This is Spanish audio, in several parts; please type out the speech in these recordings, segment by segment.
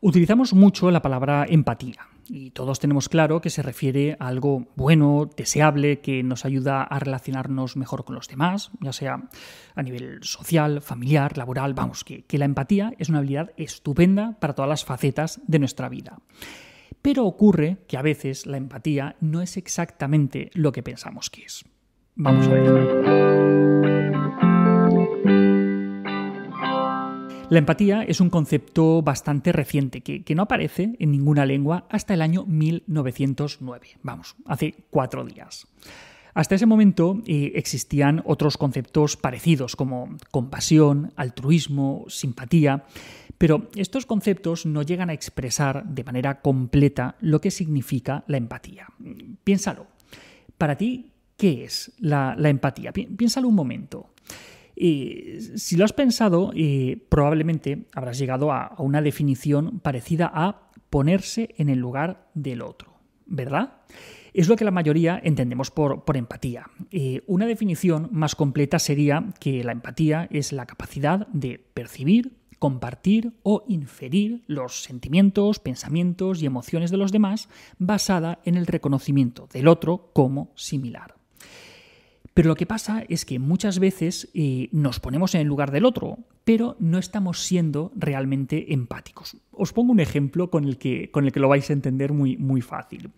Utilizamos mucho la palabra empatía y todos tenemos claro que se refiere a algo bueno, deseable, que nos ayuda a relacionarnos mejor con los demás, ya sea a nivel social, familiar, laboral, vamos, que, que la empatía es una habilidad estupenda para todas las facetas de nuestra vida. Pero ocurre que a veces la empatía no es exactamente lo que pensamos que es. Vamos a ver. La empatía es un concepto bastante reciente que, no aparece en ninguna lengua hasta el año 1909. Vamos, hace cuatro días. Hasta ese momento eh, existían otros conceptos parecidos como compasión, altruismo, simpatía, pero estos conceptos no llegan a expresar de manera completa lo que significa la empatía. Piénsalo. Para ti, ¿qué es la, la empatía? Piénsalo un momento si lo has pensado, probablemente habrás llegado a, una definición parecida a ponerse en el lugar del otro, ¿verdad? Es lo que la mayoría entendemos por, empatía. una definición más completa sería que la empatía es la capacidad de percibir, compartir o inferir los sentimientos, pensamientos y emociones de los demás basada en el reconocimiento del otro como similar. Pero lo que pasa es que muchas veces eh, nos ponemos en el lugar del otro, pero no estamos siendo realmente empáticos. Os pongo un ejemplo con el que, con el que lo vais a entender muy, muy fácil.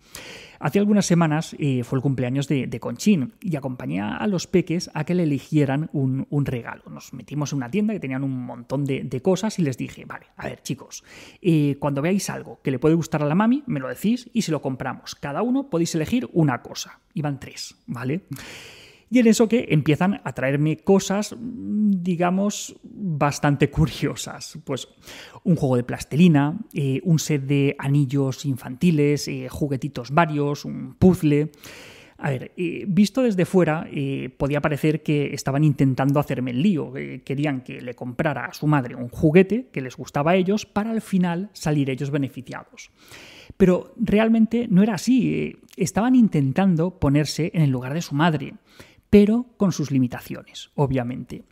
Hace algunas semanas eh, fue el cumpleaños de, Conchín y acompañé a los peques a que le eligieran un, regalo. Nos metimos en una tienda que tenían un montón de, cosas y les dije, vale, a ver chicos, eh, cuando veáis algo que le puede gustar a la mami, me lo decís y se lo compramos. Cada uno podéis elegir una cosa. Iban tres, ¿vale? Y en eso que empiezan a traerme cosas, digamos, bastante curiosas. Pues un juego de plastelina, eh, un set de anillos infantiles, eh, juguetitos varios, un puzzle. A ver, eh, visto desde fuera, podía parecer que estaban intentando hacerme el lío. querían que le comprara a su madre un juguete que les gustaba a ellos para al final salir ellos beneficiados. Pero realmente no era así. estaban intentando ponerse en el lugar de su madre pero con sus limitaciones, obviamente.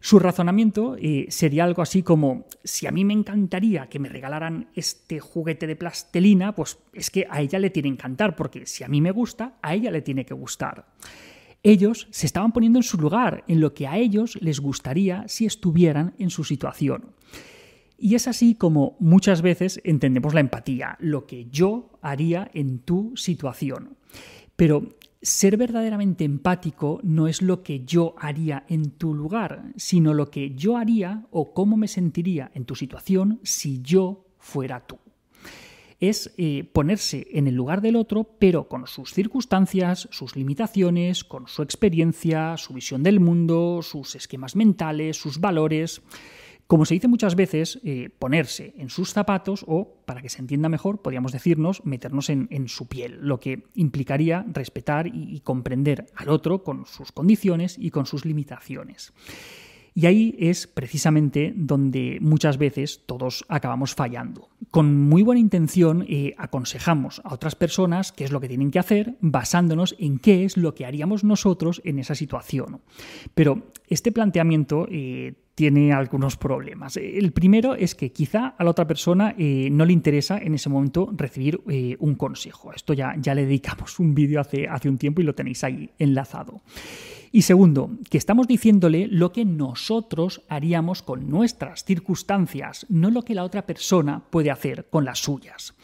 Su razonamiento eh, sería algo así como, si a mí me encantaría que me regalaran este juguete de plastelina, pues es que a ella le tiene que encantar, porque si a mí me gusta, a ella le tiene que gustar. Ellos se estaban poniendo en su lugar, en lo que a ellos les gustaría si estuvieran en su situación. Y es así como muchas veces entendemos la empatía, lo que yo haría en tu situación. Pero ser verdaderamente empático no es lo que yo haría en tu lugar, sino lo que yo haría o cómo me sentiría en tu situación si yo fuera tú. Es eh, ponerse en el lugar del otro, pero con sus circunstancias, sus limitaciones, con su experiencia, su visión del mundo, sus esquemas mentales, sus valores. Como se dice muchas veces, eh, ponerse en sus zapatos o, para que se entienda mejor, podríamos decirnos, meternos en, su piel, lo que implicaría respetar y comprender al otro con sus condiciones y con sus limitaciones. Y ahí es precisamente donde muchas veces todos acabamos fallando. Con muy buena intención eh, aconsejamos a otras personas qué es lo que tienen que hacer basándonos en qué es lo que haríamos nosotros en esa situación. Pero este planteamiento eh, tiene algunos problemas. El primero es que quizá a la otra persona eh, no le interesa en ese momento recibir un consejo. Esto ya, ya le dedicamos un vídeo hace, hace un tiempo y lo tenéis ahí enlazado. Y segundo, que estamos diciéndole lo que nosotros haríamos con nuestras circunstancias, no lo que la otra persona puede hacer con las suyas.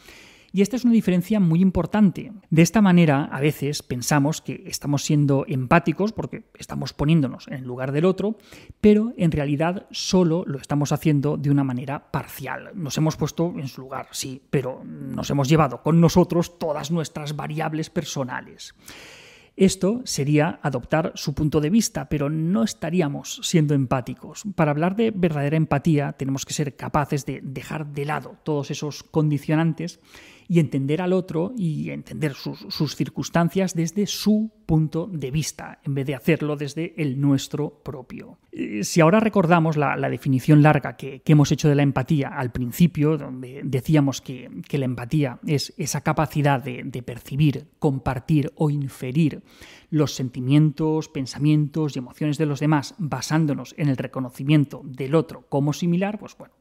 Y esta es una diferencia muy importante. De esta manera, a veces pensamos que estamos siendo empáticos porque estamos poniéndonos en el lugar del otro, pero en realidad solo lo estamos haciendo de una manera parcial. Nos hemos puesto en su lugar, sí, pero nos hemos llevado con nosotros todas nuestras variables personales. Esto sería adoptar su punto de vista, pero no estaríamos siendo empáticos. Para hablar de verdadera empatía tenemos que ser capaces de dejar de lado todos esos condicionantes y entender al otro y entender sus, circunstancias desde su punto de vista, en vez de hacerlo desde el nuestro propio. Eh, si ahora recordamos la, definición larga que, hemos hecho de la empatía al principio, donde decíamos que, la empatía es esa capacidad de, de percibir, compartir o inferir los sentimientos, pensamientos y emociones de los demás basándonos en el reconocimiento del otro como similar, pues bueno,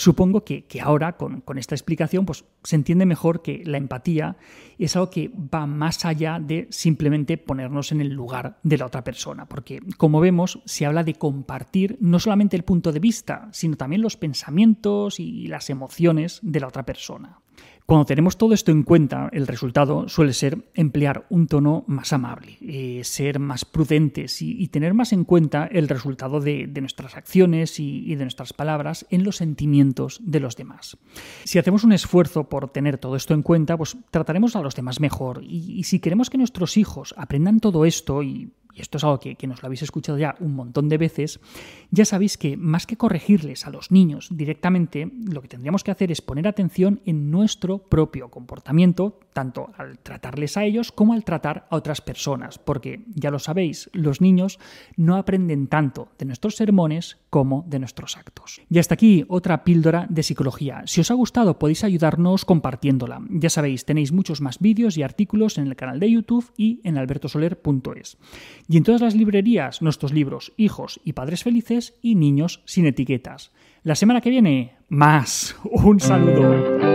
Supongo que, ahora, con, esta explicación, pues se entiende mejor que la empatía es algo que va más allá de simplemente ponernos en el lugar de la otra persona, porque como vemos, se habla de compartir no solamente el punto de vista, sino también los pensamientos y las emociones de la otra persona. Cuando tenemos todo esto en cuenta, el resultado suele ser emplear un tono más amable, eh, ser más prudentes y, tener más en cuenta el resultado de, nuestras acciones y, de nuestras palabras en los sentimientos de los demás. Si hacemos un esfuerzo por tener todo esto en cuenta, pues trataremos a los demás mejor. y si queremos que nuestros hijos aprendan todo esto y y esto es algo que, nos lo habéis escuchado ya un montón de veces, ya sabéis que más que corregirles a los niños directamente, lo que tendríamos que hacer es poner atención en nuestro propio comportamiento, tanto al tratarles a ellos como al tratar a otras personas, porque ya lo sabéis, los niños no aprenden tanto de nuestros sermones como de nuestros actos. Y hasta aquí otra píldora de psicología. Si os ha gustado podéis ayudarnos compartiéndola. Ya sabéis, tenéis muchos más vídeos y artículos en el canal de YouTube y en albertosoler.es. Y en todas las librerías nuestros libros Hijos y Padres Felices y Niños sin etiquetas. La semana que viene, más. Un saludo.